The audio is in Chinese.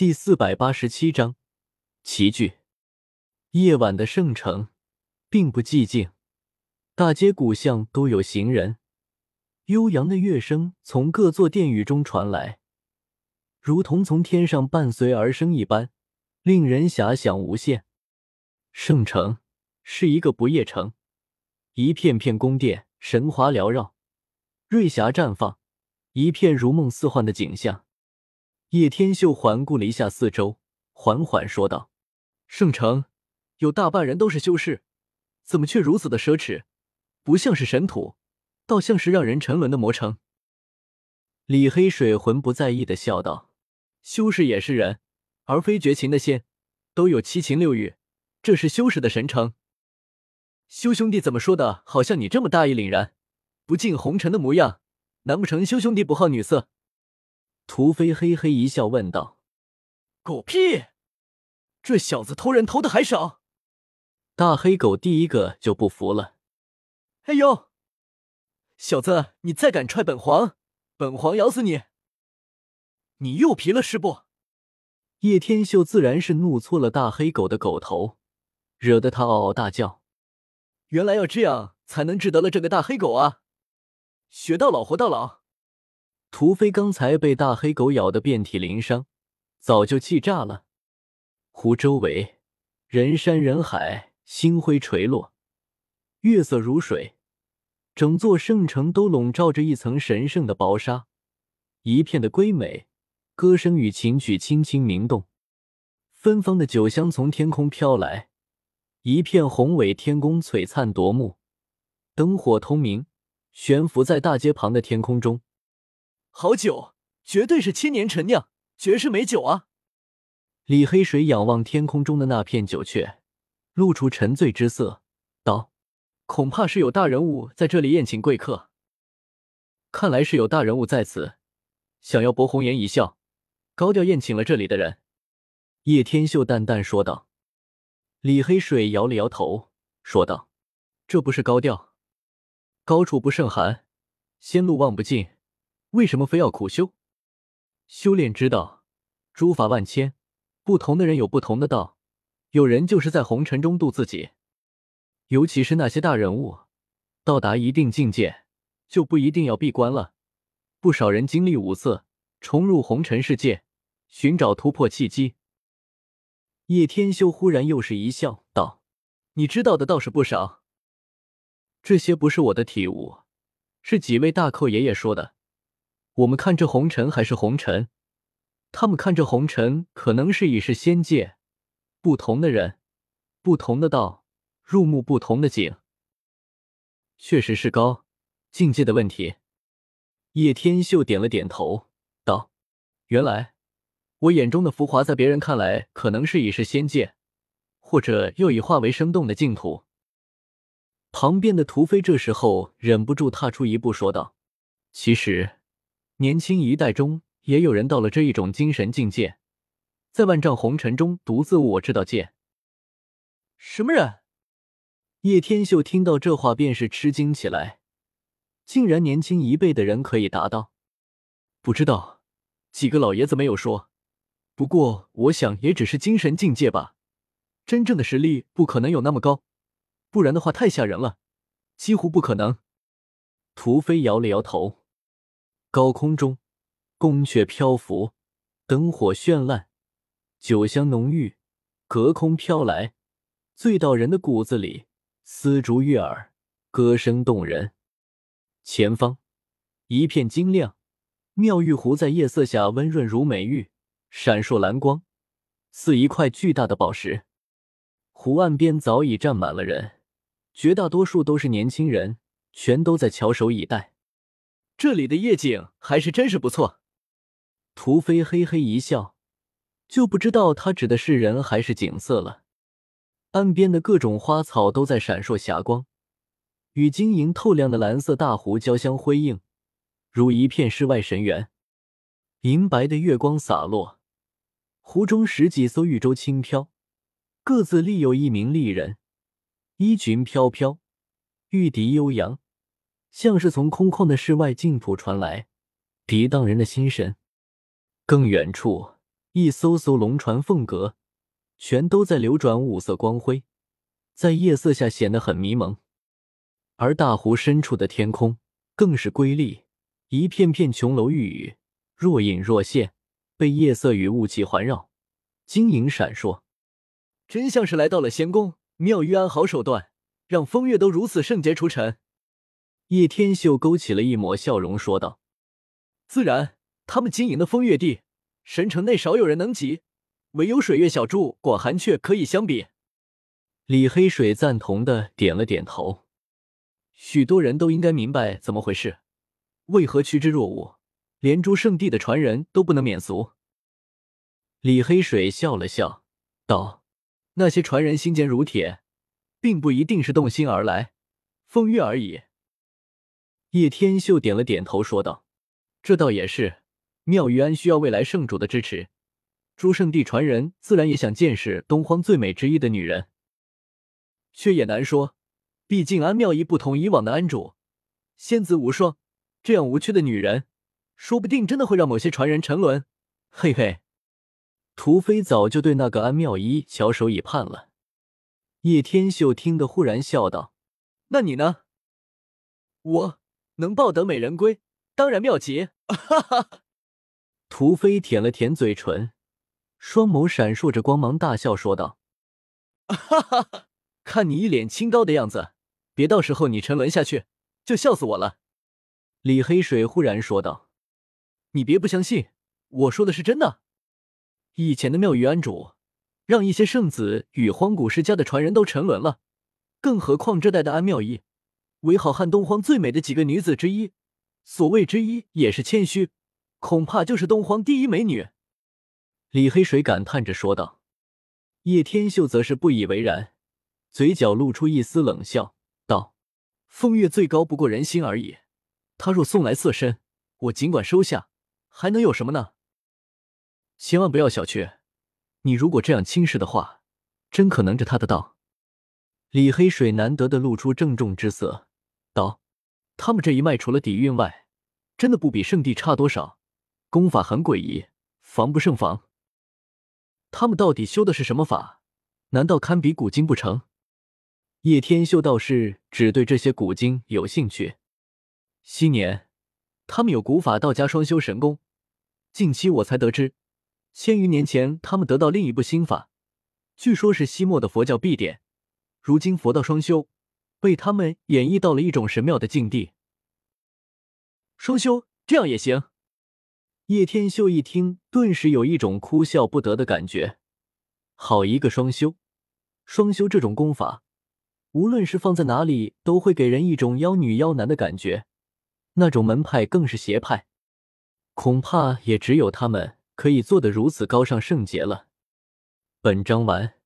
第四百八十七章齐聚。夜晚的圣城并不寂静，大街古巷都有行人，悠扬的乐声从各座殿宇中传来，如同从天上伴随而生一般，令人遐想无限。圣城是一个不夜城，一片片宫殿，神华缭绕，瑞霞绽放，一片如梦似幻的景象。叶天秀环顾了一下四周，缓缓说道：“圣城有大半人都是修士，怎么却如此的奢侈？不像是神土，倒像是让人沉沦的魔城。”李黑水浑不在意的笑道：“修士也是人，而非绝情的仙，都有七情六欲，这是修士的神城。”修兄弟怎么说的？好像你这么大义凛然、不近红尘的模样，难不成修兄弟不好女色？屠飞嘿嘿一笑，问道：“狗屁！这小子偷人偷的还少。”大黑狗第一个就不服了：“哎呦，小子，你再敢踹本皇，本皇咬死你！你又皮了是不？”叶天秀自然是怒搓了大黑狗的狗头，惹得他嗷嗷大叫：“原来要这样才能治得了这个大黑狗啊！学到老，活到老。”屠飞刚才被大黑狗咬得遍体鳞伤，早就气炸了。湖周围人山人海，星辉垂落，月色如水，整座圣城都笼罩着一层神圣的薄纱，一片的瑰美。歌声与琴曲轻轻鸣动，芬芳的酒香从天空飘来，一片宏伟天宫璀璨夺目，灯火通明，悬浮在大街旁的天空中。好酒，绝对是千年陈酿，绝世美酒啊！李黑水仰望天空中的那片酒阙，露出沉醉之色，道：“恐怕是有大人物在这里宴请贵客。看来是有大人物在此，想要博红颜一笑，高调宴请了这里的人。”叶天秀淡淡说道。李黑水摇了摇头，说道：“这不是高调，高处不胜寒，仙路望不尽。”为什么非要苦修？修炼之道，诸法万千，不同的人有不同的道。有人就是在红尘中度自己，尤其是那些大人物，到达一定境界，就不一定要闭关了。不少人经历五色，重入红尘世界，寻找突破契机。叶天修忽然又是一笑，道：“你知道的倒是不少。这些不是我的体悟，是几位大寇爷爷说的。”我们看这红尘还是红尘，他们看这红尘可能是已是仙界。不同的人，不同的道，入目不同的景，确实是高境界的问题。叶天秀点了点头，道：“原来我眼中的浮华，在别人看来可能是已是仙界，或者又已化为生动的净土。”旁边的屠飞这时候忍不住踏出一步，说道：“其实。”年轻一代中也有人到了这一种精神境界，在万丈红尘中独自悟我这道剑。什么人？叶天秀听到这话便是吃惊起来，竟然年轻一辈的人可以达到？不知道，几个老爷子没有说。不过我想也只是精神境界吧，真正的实力不可能有那么高，不然的话太吓人了，几乎不可能。屠飞摇了摇头。高空中，宫阙漂浮，灯火绚烂，酒香浓郁，隔空飘来，醉到人的骨子里，丝竹悦耳，歌声动人。前方一片晶亮，妙玉壶在夜色下温润如美玉，闪烁蓝光，似一块巨大的宝石。湖岸边早已站满了人，绝大多数都是年轻人，全都在翘首以待。这里的夜景还是真是不错。屠飞嘿嘿一笑，就不知道他指的是人还是景色了。岸边的各种花草都在闪烁霞光，与晶莹透亮的蓝色大湖交相辉映，如一片世外神园。银白的月光洒落，湖中十几艘玉舟轻飘，各自立有一名丽人，衣裙飘飘，玉笛悠扬。像是从空旷的室外净土传来，涤荡人的心神。更远处，一艘艘龙船凤阁，全都在流转五色光辉，在夜色下显得很迷蒙。而大湖深处的天空更是瑰丽，一片片琼楼玉宇，若隐若现，被夜色与雾气环绕，晶莹闪烁，真像是来到了仙宫。妙玉安好手段，让风月都如此圣洁除尘。叶天秀勾起了一抹笑容，说道：“自然，他们经营的风月地，神城内少有人能及，唯有水月小筑广寒雀可以相比。”李黑水赞同的点了点头。许多人都应该明白怎么回事，为何趋之若鹜，连诸圣地的传人都不能免俗？李黑水笑了笑，道。那些传人心坚如铁，并不一定是动心而来，风月而已。叶天秀点了点头，说道：“这倒也是。妙玉安需要未来圣主的支持，诸圣地传人自然也想见识东荒最美之一的女人。却也难说，毕竟安妙仪不同以往的安主，仙姿无双，这样无趣的女人，说不定真的会让某些传人沉沦。嘿嘿。”屠飞早就对那个安妙一翘首以盼了。叶天秀听得忽然笑道：“那你呢？我能抱得美人归，当然妙极。”哈哈。屠飞舔了舔嘴唇，双眸闪烁着光芒，大笑说道：“哈哈，看你一脸清高的样子，别到时候你沉沦下去，就笑死我了。”李黑水忽然说道：“你别不相信，我说的是真的。”以前的妙玉安主，让一些圣子与荒古世家的传人都沉沦了，更何况这代的安妙仪，为好汉东荒最美的几个女子之一。所谓之一也是谦虚，恐怕就是东荒第一美女。李黑水感叹着说道。叶天秀则是不以为然，嘴角露出一丝冷笑，道：“风月最高不过人心而已，他若送来色身，我尽管收下，还能有什么呢？”千万不要小觑，你如果这样轻视的话，真可能着他的道。李黑水难得的露出郑重之色，道：“他们这一脉除了底蕴外，真的不比圣地差多少，功法很诡异，防不胜防。他们到底修的是什么法？难道堪比古经不成？”叶天秀道士只对这些古经有兴趣。昔年他们有古法道家双修神功，近期我才得知。千余年前，他们得到另一部心法，据说是西末的佛教必典。如今佛道双修，被他们演绎到了一种神妙的境地。双修这样也行？叶天秀一听，顿时有一种哭笑不得的感觉。好一个双修！双修这种功法，无论是放在哪里，都会给人一种妖女妖男的感觉。那种门派更是邪派，恐怕也只有他们。可以做得如此高尚圣洁了。本章完。